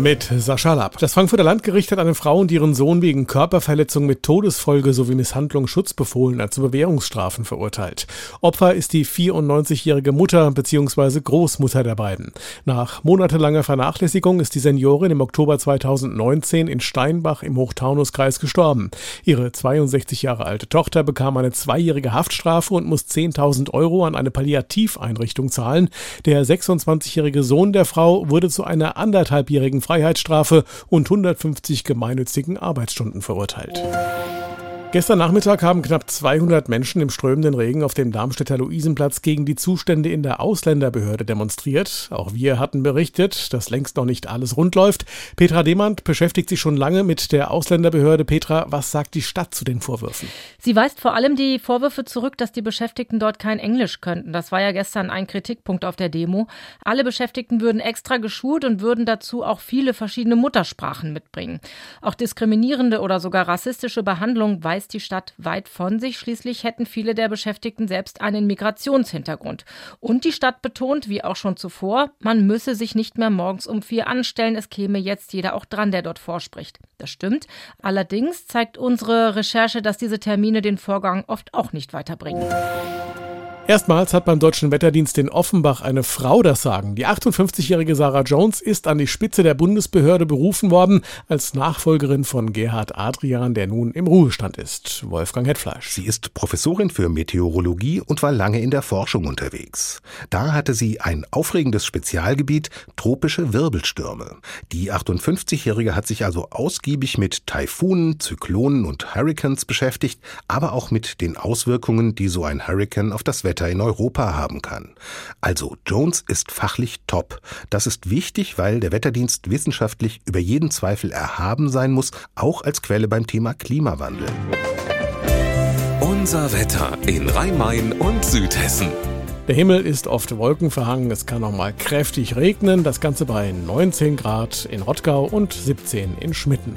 mit Sascha Lapp. Das Frankfurter Landgericht hat eine Frau und ihren Sohn wegen Körperverletzung mit Todesfolge sowie Misshandlung Schutzbefohlener zu Bewährungsstrafen verurteilt. Opfer ist die 94-jährige Mutter bzw. Großmutter der beiden. Nach monatelanger Vernachlässigung ist die Seniorin im Oktober 2019 in Steinbach im Hochtaunuskreis gestorben. Ihre 62 Jahre alte Tochter bekam eine zweijährige Haftstrafe und muss 10.000 Euro an eine Palliativeinrichtung zahlen. Der 26-jährige Sohn der Frau wurde zu einer anderthalbjährigen Freiheitsstrafe und 150 gemeinnützigen Arbeitsstunden verurteilt. Gestern Nachmittag haben knapp 200 Menschen im strömenden Regen auf dem Darmstädter Luisenplatz gegen die Zustände in der Ausländerbehörde demonstriert. Auch wir hatten berichtet, dass längst noch nicht alles rund läuft. Petra Demand beschäftigt sich schon lange mit der Ausländerbehörde. Petra, was sagt die Stadt zu den Vorwürfen? Sie weist vor allem die Vorwürfe zurück, dass die Beschäftigten dort kein Englisch könnten. Das war ja gestern ein Kritikpunkt auf der Demo. Alle Beschäftigten würden extra geschult und würden dazu auch viele verschiedene Muttersprachen mitbringen. Auch diskriminierende oder sogar rassistische Behandlung weist weist die Stadt weit von sich. Schließlich hätten viele der Beschäftigten selbst einen Migrationshintergrund. Und die Stadt betont, wie auch schon zuvor, man müsse sich nicht mehr morgens um vier anstellen. Es käme jetzt jeder auch dran, der dort vorspricht. Das stimmt. Allerdings zeigt unsere Recherche, dass diese Termine den Vorgang oft auch nicht weiterbringen. Erstmals hat beim Deutschen Wetterdienst in Offenbach eine Frau das Sagen. Die 58-jährige Sarah Jones ist an die Spitze der Bundesbehörde berufen worden als Nachfolgerin von Gerhard Adrian, der nun im Ruhestand ist. Wolfgang Hetfleisch. Sie ist Professorin für Meteorologie und war lange in der Forschung unterwegs. Da hatte sie ein aufregendes Spezialgebiet, tropische Wirbelstürme. Die 58-jährige hat sich also ausgiebig mit Taifunen, Zyklonen und Hurricanes beschäftigt, aber auch mit den Auswirkungen, die so ein Hurricane auf das Wetter Wetter in Europa haben kann. Also Jones ist fachlich top. Das ist wichtig, weil der Wetterdienst wissenschaftlich über jeden Zweifel erhaben sein muss, auch als Quelle beim Thema Klimawandel. Unser Wetter in Rhein-Main und Südhessen. Der Himmel ist oft wolkenverhangen, es kann auch mal kräftig regnen, das Ganze bei 19 Grad in Rottgau und 17 in Schmitten.